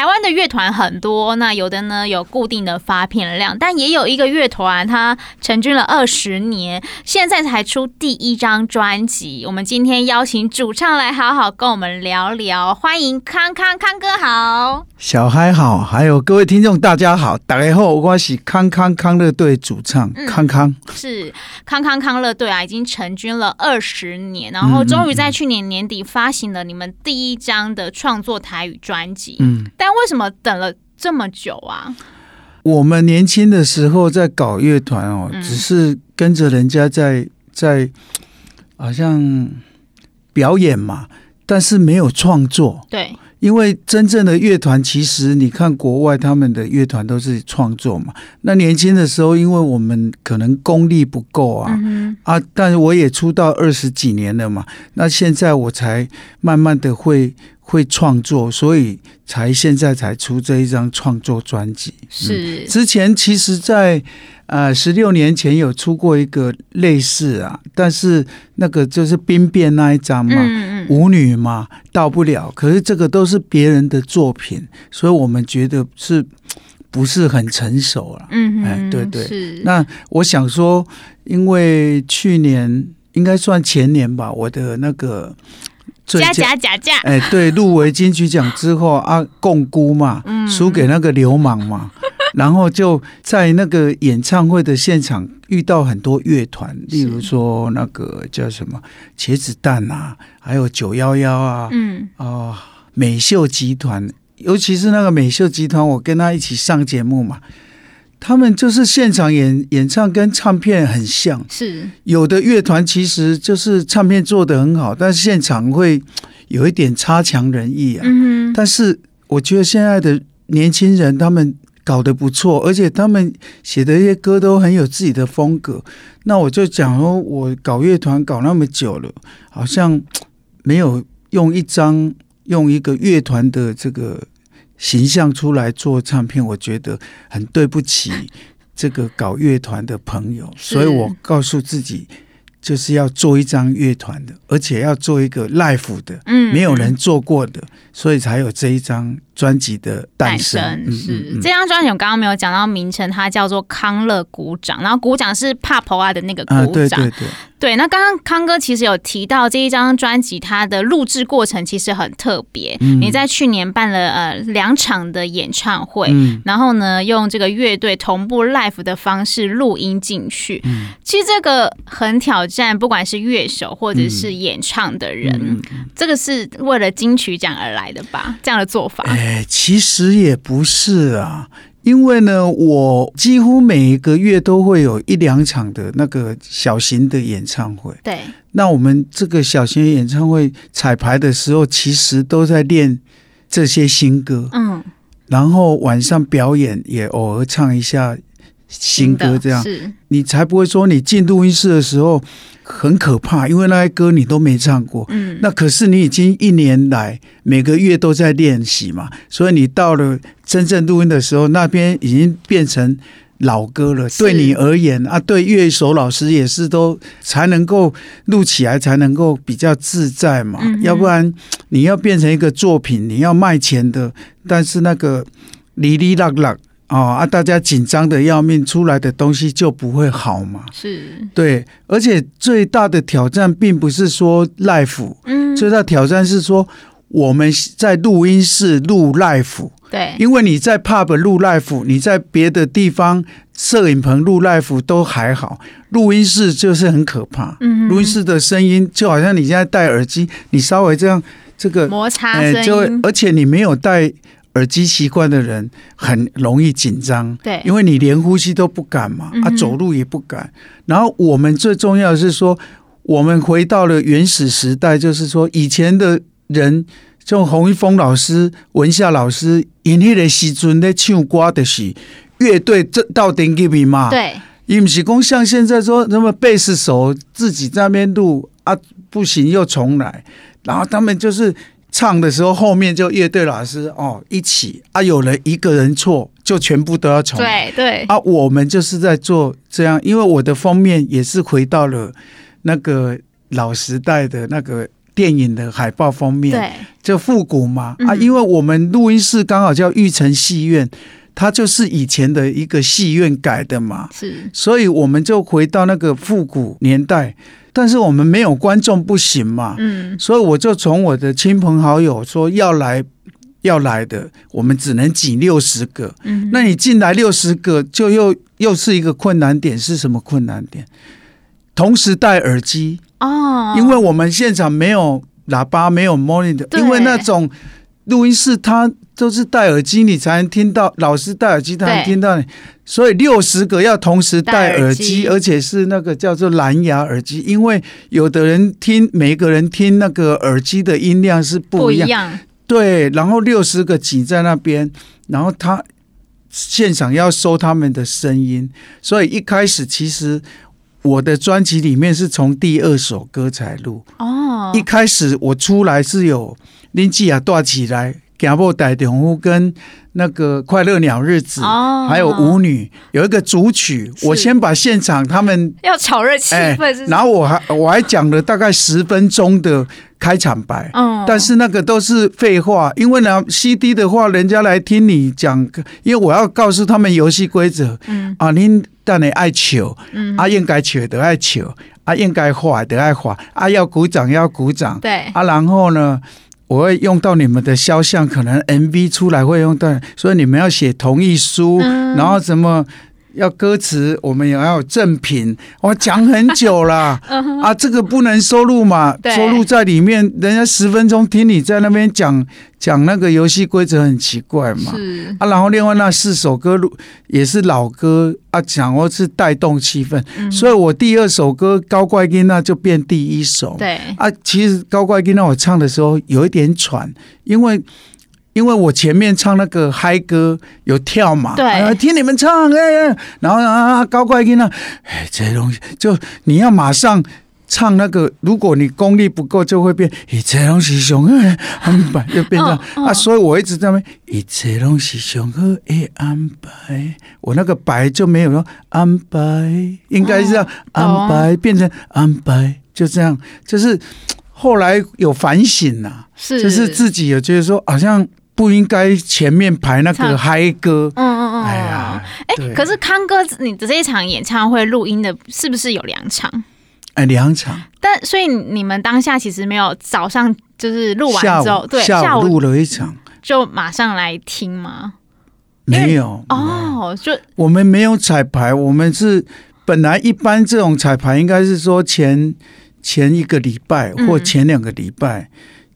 台湾的乐团很多，那有的呢有固定的发片量，但也有一个乐团，它成军了二十年，现在才出第一张专辑。我们今天邀请主唱来好好跟我们聊聊，欢迎康康康哥好，小嗨好，还有各位听众大家好，大家好，我是康康康乐队主唱、嗯、康康，是康康康乐队啊，已经成军了二十年，然后终于在去年年底发行了你们第一张的创作台语专辑，嗯。但为什么等了这么久啊？我们年轻的时候在搞乐团哦，只是跟着人家在在好像表演嘛，但是没有创作。对。因为真正的乐团，其实你看国外他们的乐团都是创作嘛。那年轻的时候，因为我们可能功力不够啊，嗯、啊，但是我也出道二十几年了嘛。那现在我才慢慢的会会创作，所以才现在才出这一张创作专辑。是、嗯、之前其实在。呃，十六年前有出过一个类似啊，但是那个就是兵变那一张嘛，嗯嗯舞女嘛，到不了。可是这个都是别人的作品，所以我们觉得是不是很成熟了？嗯哎，对对。是。那我想说，因为去年应该算前年吧，我的那个假假假假，哎，对，入围金曲奖之后啊，摃龟嘛，输给那个流氓嘛。然后就在那个演唱会的现场遇到很多乐团，例如说那个叫什么茄子蛋啊，还有九幺幺啊，嗯啊、呃、美秀集团，尤其是那个美秀集团，我跟他一起上节目嘛，他们就是现场演演唱跟唱片很像，是有的乐团其实就是唱片做的很好，但是现场会有一点差强人意啊。嗯，但是我觉得现在的年轻人他们。搞得不错，而且他们写的一些歌都很有自己的风格。那我就讲说，我搞乐团搞那么久了，好像没有用一张用一个乐团的这个形象出来做唱片，我觉得很对不起这个搞乐团的朋友。所以我告诉自己。就是要做一张乐团的，而且要做一个 live 的，嗯，没有人做过的，所以才有这一张专辑的诞生。是嗯嗯嗯，这张专辑我刚刚没有讲到名称，它叫做康乐鼓掌，然后鼓掌是帕婆啊的那个鼓掌。啊，对对对。对，那刚刚康哥其实有提到这一张专辑，它的录制过程其实很特别。嗯、你在去年办了呃两场的演唱会，嗯、然后呢用这个乐队同步 live 的方式录音进去。嗯、其实这个很挑战，不管是乐手或者是演唱的人，这个是为了金曲奖而来的吧？这样的做法？哎，其实也不是啊。因为呢，我几乎每一个月都会有一两场的那个小型的演唱会。对，那我们这个小型演唱会彩排的时候，其实都在练这些新歌。嗯，然后晚上表演也偶尔唱一下新歌，这样是你才不会说你进录音室的时候很可怕，因为那些歌你都没唱过。嗯，那可是你已经一年来每个月都在练习嘛，所以你到了。真正录音的时候，那边已经变成老歌了。对你而言啊，对乐手老师也是都才能够录起来，才能够比较自在嘛。嗯、要不然你要变成一个作品，你要卖钱的，但是那个哩哩啦啦啊啊，大家紧张的要命，出来的东西就不会好嘛。是对，而且最大的挑战并不是说 live，嗯，最大的挑战是说我们在录音室录 live。对，因为你在 pub 录 live，你在别的地方摄影棚录 live 都还好，录音室就是很可怕。嗯，录音室的声音就好像你现在戴耳机，你稍微这样这个摩擦声音，就会，而且你没有戴耳机习惯的人很容易紧张。对，因为你连呼吸都不敢嘛，啊，走路也不敢。然后我们最重要的是说，我们回到了原始时代，就是说以前的人。像洪一峰老师、文夏老师，因迄个时阵咧唱歌的是乐队这到顶级比嘛？对，伊不是讲像现在说那么贝斯手自己在那边录啊，不行又重来，然后他们就是唱的时候，后面就乐队老师哦一起啊，有了一个人错，就全部都要重来。对对。啊，我们就是在做这样，因为我的封面也是回到了那个老时代的那个电影的海报封面，对，就复古嘛。啊，因为我们录音室刚好叫玉成戏院，它就是以前的一个戏院改的嘛，是，所以我们就回到那个复古年代。但是我们没有观众不行嘛，嗯，所以我就从我的亲朋好友说要来要来的，我们只能挤六十个，嗯，那你进来六十个，就又又是一个困难点，是什么困难点？同时戴耳机。哦，因为我们现场没有喇叭，没有 monitor，因为那种录音室它。都是戴耳机，你才能听到。老师戴耳机，才能听到你。所以六十个要同时戴耳机，而且是那个叫做蓝牙耳机，因为有的人听，每个人听那个耳机的音量是不一样。一样对，然后六十个挤在那边，然后他现场要收他们的声音，所以一开始其实我的专辑里面是从第二首歌才录。哦，一开始我出来是有林记啊，断起来。行步带动物跟那个快乐鸟日子，哦、还有舞女有一个主曲，我先把现场他们要炒热气氛，然后我还我还讲了大概十分钟的开场白，嗯、但是那个都是废话，因为呢 CD 的话，人家来听你讲，因为我要告诉他们游戏规则，嗯。啊，您但你爱求，嗯，啊应该笑的爱求，啊应该画的爱画，啊要鼓掌要鼓掌，对，啊然后呢。我会用到你们的肖像，可能 MV 出来会用到，所以你们要写同意书，嗯、然后什么要歌词，我们也要有赠品。我讲很久了，嗯、啊，这个不能收录嘛，收录在里面，人家十分钟听你在那边讲。讲那个游戏规则很奇怪嘛，是。啊，然后另外那四首歌录也是老歌啊，讲或是带动气氛，嗯、所以我第二首歌《高怪囡》那就变第一首，对。啊，其实《高怪囡》那我唱的时候有一点喘，因为因为我前面唱那个嗨歌有跳嘛，对、啊，听你们唱哎、哎，然后啊，高怪音啊哎，这些东西就你要马上。唱那个，如果你功力不够，就会变一切拢是上好的安排，就变成、哦哦、啊。所以我一直在那边一切拢是上好的安排，我那个白就没有了安排，应该是要安排、哦、变成安排，就这样。就是后来有反省呐、啊，是就是自己有觉得说，好像不应该前面排那个嗨歌。嗯嗯嗯。哎呀，哎，可是康哥，你的这一场演唱会录音的是不是有两场？哎，两场，但所以你们当下其实没有早上就是录完之后，对，下午录了一场，就马上来听吗？没有哦，就我们没有彩排，我们是本来一般这种彩排应该是说前前一个礼拜或前两个礼拜、嗯、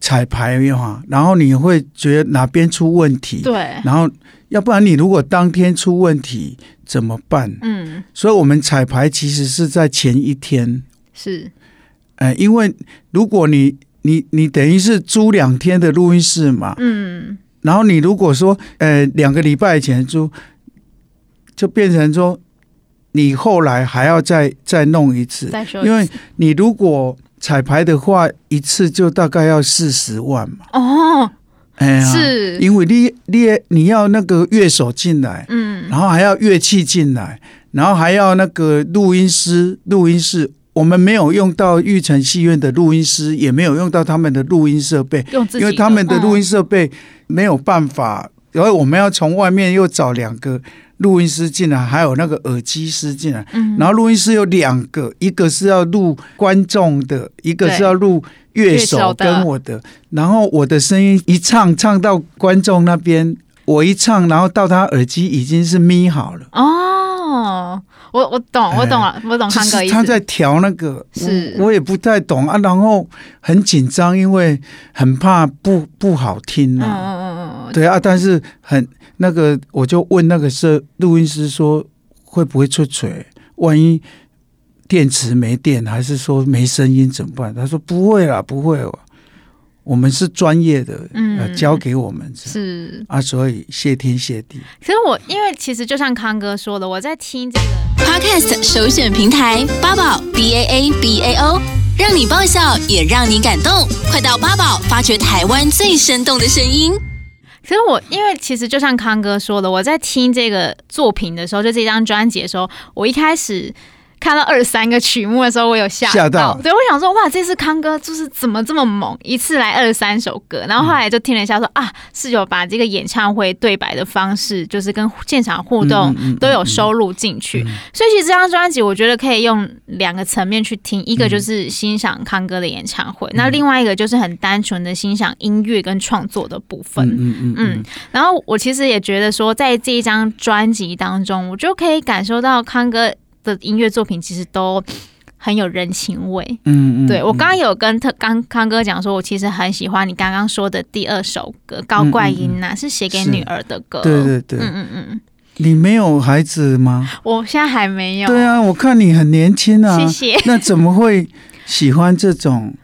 彩排的话，然后你会觉得哪边出问题，对，然后要不然你如果当天出问题怎么办？嗯，所以我们彩排其实是在前一天。是，呃，因为如果你你你等于是租两天的录音室嘛，嗯，然后你如果说呃两个礼拜前租，就变成说你后来还要再再弄一次，再说一次，因为你如果彩排的话，一次就大概要四十万嘛。哦，哎呀，是，因为你你你要那个乐手进来，嗯，然后还要乐器进来，然后还要那个录音师录音室。我们没有用到玉成戏院的录音师，也没有用到他们的录音设备，因为他们的录音设备没有办法，然后我们要从外面又找两个录音师进来，还有那个耳机师进来，然后录音师有两个，一个是要录观众的，一个是要录乐手跟我的，然后我的声音一唱唱到观众那边，我一唱，然后到他耳机已经是咪好了。哦。我我懂，我懂了，欸、我懂康哥意思。他在调那个，是我，我也不太懂啊。然后很紧张，因为很怕不不好听啊。嗯嗯嗯嗯。对啊，但是很那个，我就问那个摄录音师说，会不会出锤？万一电池没电，还是说没声音怎么办？他说不会啦，不会。我们是专业的，嗯，交给我们是啊，所以谢天谢地。其实我因为其实就像康哥说的，我在听这个 Podcast 首选平台八宝 B A A B A O。让你爆笑也让你感动，快到八宝发掘台湾最生动的声音。其实我因为其实就像康哥说的，我在听这个作品的时候，就这张专辑的时候，我一开始。看到二十三个曲目的时候，我有吓到，吓到。对，我想说，哇，这次康哥就是怎么这么猛，一次来二十三首歌。然后后来就听了一下说，啊，是有把这个演唱会对白的方式，就是跟现场互动都有收录进去。所以其实这张专辑，我觉得可以用两个层面去听，一个就是欣赏康哥的演唱会，嗯、那另外一个就是很单纯的欣赏音乐跟创作的部分。嗯，嗯。然后我其实也觉得说，在这一张专辑当中，我就可以感受到康哥。的音乐作品其实都很有人情味，嗯，嗯，对，我刚刚有跟特刚康哥讲说，我其实很喜欢你刚刚说的第二首歌《高怪音》呐，是写给女儿的歌，对对对，嗯嗯嗯，你没有孩子吗？我现在还没有，对啊，我看你很年轻啊，谢谢，那怎么会喜欢这种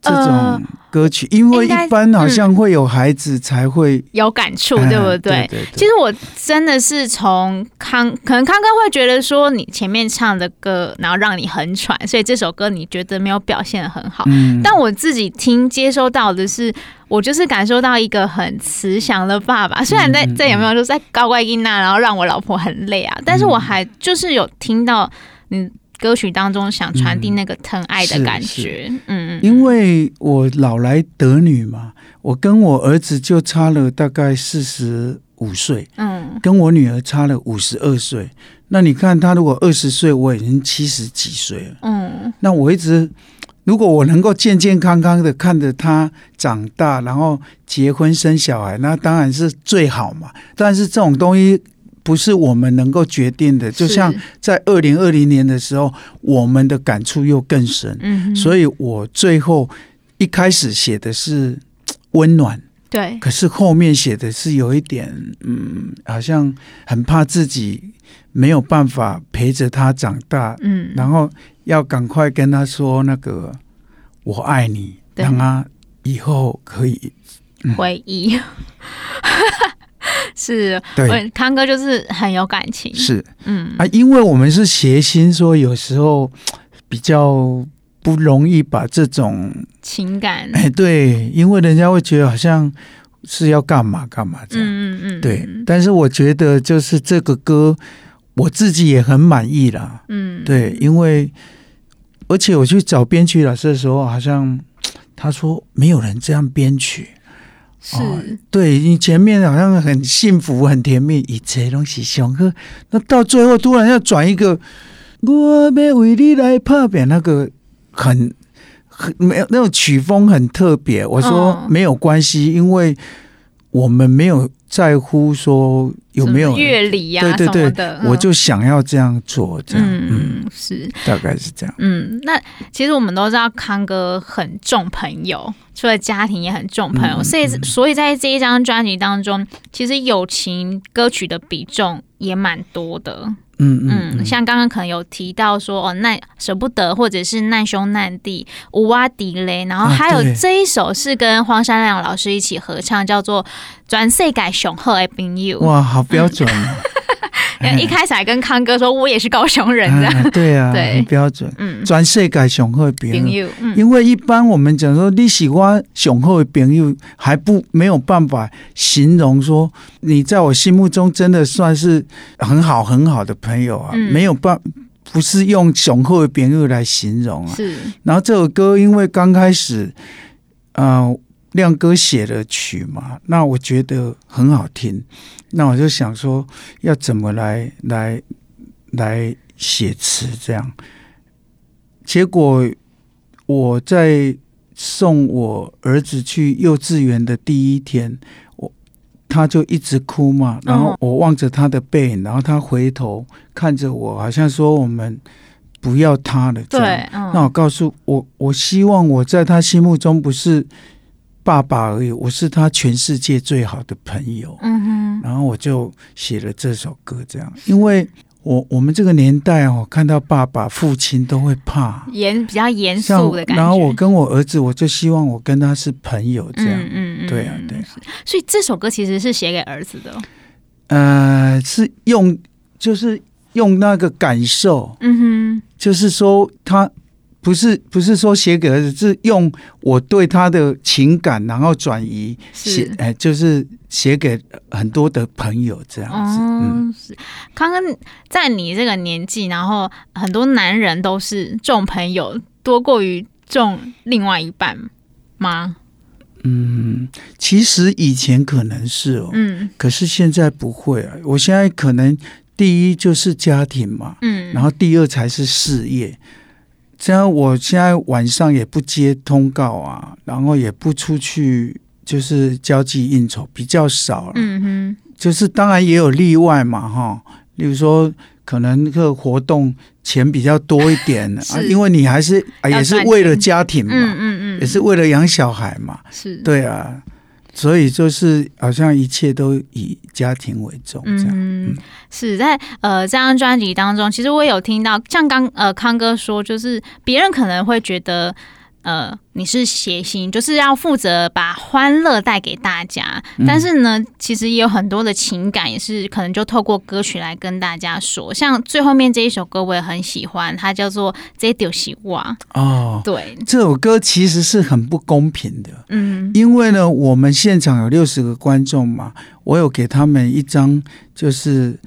这种？呃歌曲，因为一般好像会有孩子才会、嗯、有感触，对不对？对对对，其实我真的是从康，可能康哥会觉得说你前面唱的歌，然后让你很喘，所以这首歌你觉得没有表现的很好。嗯、但我自己听接收到的是，我就是感受到一个很慈祥的爸爸。虽然在在有没有说在高怪音那，然后让我老婆很累啊，但是我还就是有听到你。歌曲当中想传递那个疼爱的感觉，嗯嗯，因为我老来得女嘛，我跟我儿子就差了大概四十五岁，嗯，跟我女儿差了五十二岁。那你看他如果二十岁，我已经七十几岁了，嗯，那我一直如果我能够健健康康的看着他长大，然后结婚生小孩，那当然是最好嘛。但是这种东西。不是我们能够决定的，就像在二零二零年的时候，我们的感触又更深。嗯，所以我最后一开始写的是温暖，对，可是后面写的是有一点，嗯，好像很怕自己没有办法陪着他长大，嗯，然后要赶快跟他说那个我爱你，让他以后可以回忆。是，对，康哥就是很有感情，是，嗯。啊，因为我们是谐星，说有时候比较不容易把这种情感，哎，对，因为人家会觉得好像是要干嘛干嘛这样，嗯嗯嗯，对，但是我觉得就是这个歌，我自己也很满意啦，嗯，对，因为而且我去找编曲老师的时候，好像他说没有人这样编曲。是、哦，对，你前面好像很幸福、很甜蜜，一切东西祥和，那到最后突然要转一个，我要为你来拍扁，那个很很没有那种曲风很特别。我说没有关系，因为我们没有在乎说有没有乐理呀，对对对，我就想要这样做，这样，嗯，嗯是大概是这样。嗯，那其实我们都知道康哥很重朋友。除了家庭也很重朋友，所以所以在这一张专辑当中，其实友情歌曲的比重也蛮多的。嗯嗯，像刚刚可能有提到说哦，难舍不得，或者是难兄难弟，无瓦迪雷，然后还有这一首是跟黄山亮老师一起合唱，叫做《全世界上好的朋友》。哇，好标准啊！一开始还跟康哥说，我也是高雄人的、啊，对啊，对，很标准。嗯，全世界上好的朋友，因为一般我们讲说你喜欢上好的朋友，还不没有办法形容说你在我心目中真的算是很好很好的朋友啊，嗯、没有办不是用雄厚的朋友来形容啊。是，然后这首歌因为刚开始，啊、呃。亮哥写的曲嘛，那我觉得很好听，那我就想说要怎么来来来写词这样。结果我在送我儿子去幼稚园的第一天，我他就一直哭嘛，然后我望着他的背影，然后他回头看着我，好像说我们不要他了。对，那我告诉我，我希望我在他心目中不是。爸爸而已，我是他全世界最好的朋友。嗯哼，然后我就写了这首歌，这样，因为我我们这个年代哦，看到爸爸、父亲都会怕，严比较严肃的感觉。然后我跟我儿子，我就希望我跟他是朋友，这样，嗯嗯，对啊，对啊。所以这首歌其实是写给儿子的。呃，是用就是用那个感受，嗯哼，就是说他不是不是说写给儿子，是用我对他的情感，然后转移写，哎，就是写给很多的朋友这样子。嗯，是。康哥在你这个年纪，然后很多男人都是重朋友多过于重另外一半吗？嗯，其实以前可能是哦，嗯，可是现在不会啊。我现在可能第一就是家庭嘛，嗯，然后第二才是事业。这样，我现在晚上也不接通告啊，然后也不出去，就是交际应酬比较少了。嗯哼，就是当然也有例外嘛，哈，例如说可能那个活动钱比较多一点 啊，因为你还是也是为了家庭嘛，嗯嗯嗯，也是为了养小孩嘛，是。对啊。所以就是好像一切都以家庭为重，这样。嗯，是在呃这张专辑当中，其实我也有听到，像刚呃康哥说，就是别人可能会觉得。呃，你是谐星，就是要负责把欢乐带给大家。但是呢，其实也有很多的情感，也是可能就透过歌曲来跟大家说。像最后面这一首歌，我也很喜欢，它叫做《这就是我》哦。对，这首歌其实是很不公平的。嗯，因为呢，我们现场有六十个观众嘛，我有给他们一张就是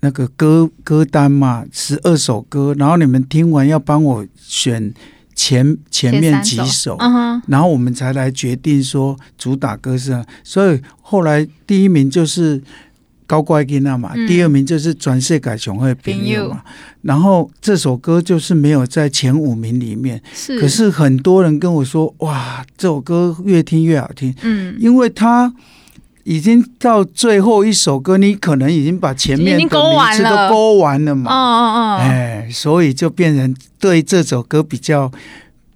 那个歌歌单嘛，十二首歌，然后你们听完要帮我选。前前面几首，然后我们才来决定说主打歌是，所以后来第一名就是高乖吉娜嘛，第二名就是转世改雄会朋友嘛，然后这首歌就是没有在前五名里面，可是很多人跟我说，哇，这首歌越听越好听，嗯，因为它。已经到最后一首歌，你可能已经把前面的名字都勾完了嘛？嗯嗯嗯！哎，所以就变成对这首歌比较。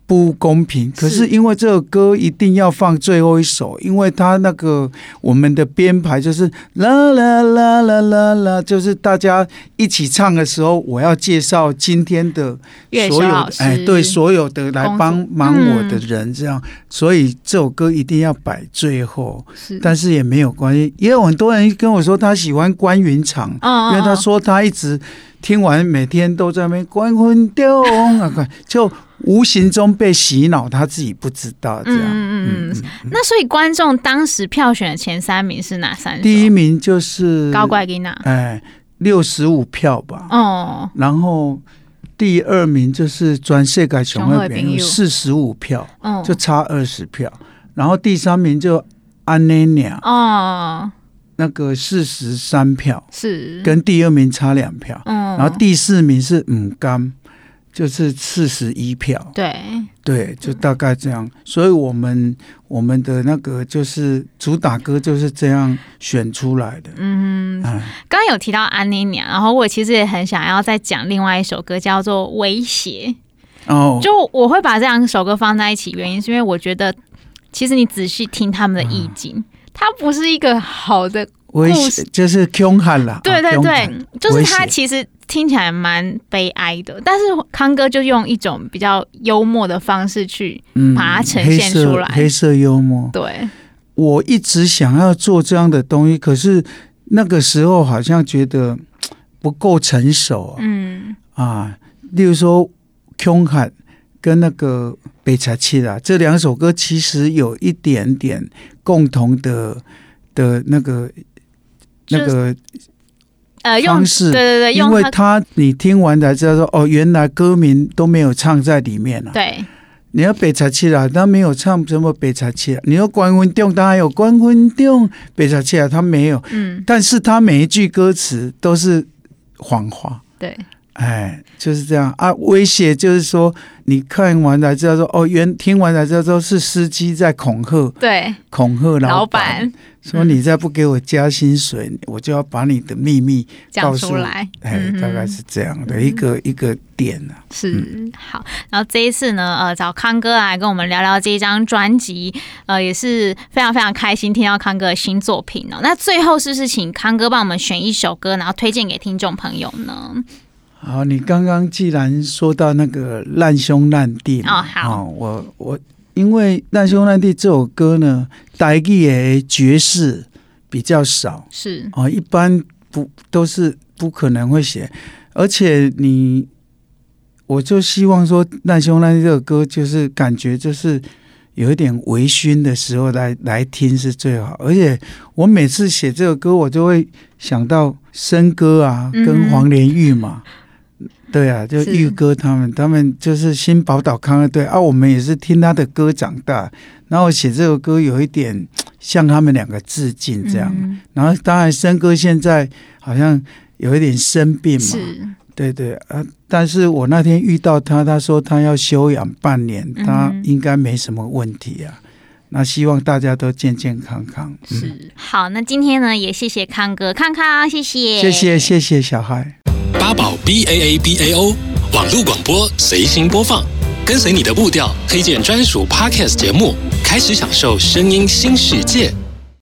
不公平，可是因为这个歌一定要放最后一首，因为他那个我们的编排就是啦啦啦啦啦啦，就是大家一起唱的时候，我要介绍今天的所有哎，对所有的来帮忙我的人，这样，所以这首歌一定要摆最后。但是也没有关系，也有很多人跟我说他喜欢关云长，因为他说他一直听完，每天都在那边关云掉啊，就。无形中被洗脑，他自己不知道这样。嗯嗯嗯。那所以观众当时票选的前三名是哪三？第一名就是高怪吉娜，哎，六十五票吧。哦。然后第二名就是转世界上的朋友，四十五票，就差二十票。然后第三名就安妮娘，哦，那个四十三票，是跟第二名差两票。嗯。然后第四名是五甘。就是四十一票，对。对，就大概这样。所以，我们我们的那个就是主打歌就是这样选出来的。嗯，刚刚有提到安妮娘，然后我其实也很想要再讲另外一首歌，叫做《威胁》。哦，就我会把这两首歌放在一起，原因是因为我觉得，其实你仔细听他们的意境，嗯、它不是一个好的。威胁就是凶悍了，对对对，就是他其实听起来蛮悲哀的，但是康哥就用一种比较幽默的方式去把它呈现出来，黑色，黑色幽默。对，我一直想要做这样的东西，可是那个时候好像觉得不够成熟啊。嗯啊，例如说凶悍跟那个北茶气啊，这两首歌其实有一点点共同的的那个。那个呃方式，对对对，因为他你听完才知道说哦，原来歌名都没有唱在里面了。对，你要北茶气啦，他没有唱什么北茶气。你要关文定，当然有关文定北茶气啊，他没有。嗯，但是他每一句歌词都是谎话。对，哎，就是这样啊。威胁就是说，你看完才知道说哦，原听完才知道说是司机在恐吓，对，恐吓老板。说你再不给我加薪水，嗯、我就要把你的秘密讲出来。哎，大概是这样的一个、嗯、一个点呢、啊。是、嗯、好，然后这一次呢，呃，找康哥来跟我们聊聊这一张专辑，呃，也是非常非常开心听到康哥的新作品哦。那最后是不是请康哥帮我们选一首歌，然后推荐给听众朋友呢？好，你刚刚既然说到那个烂兄烂弟哦，好，哦、我我。因为《难兄难弟》这首歌呢，台语的爵士比较少，是哦，一般不都是不可能会写，而且你我就希望说《难兄难弟》这首歌，就是感觉就是有一点微醺的时候来来听是最好。而且我每次写这首歌，我就会想到笙歌啊，跟黄连玉嘛。嗯对啊，就玉哥他们，他们就是新宝岛康乐队啊，我们也是听他的歌长大。然后写这首歌有一点向他们两个致敬这样。嗯、然后当然森哥现在好像有一点生病嘛，是对对啊。但是我那天遇到他，他说他要休养半年，他应该没什么问题啊。嗯、那希望大家都健健康康。是、嗯、好，那今天呢也谢谢康哥，康康谢谢，谢谢谢谢小孩。八宝 B A A B A O 网络广播随心播放，跟随你的步调，推荐专属 Podcast 节目，开始享受声音新世界。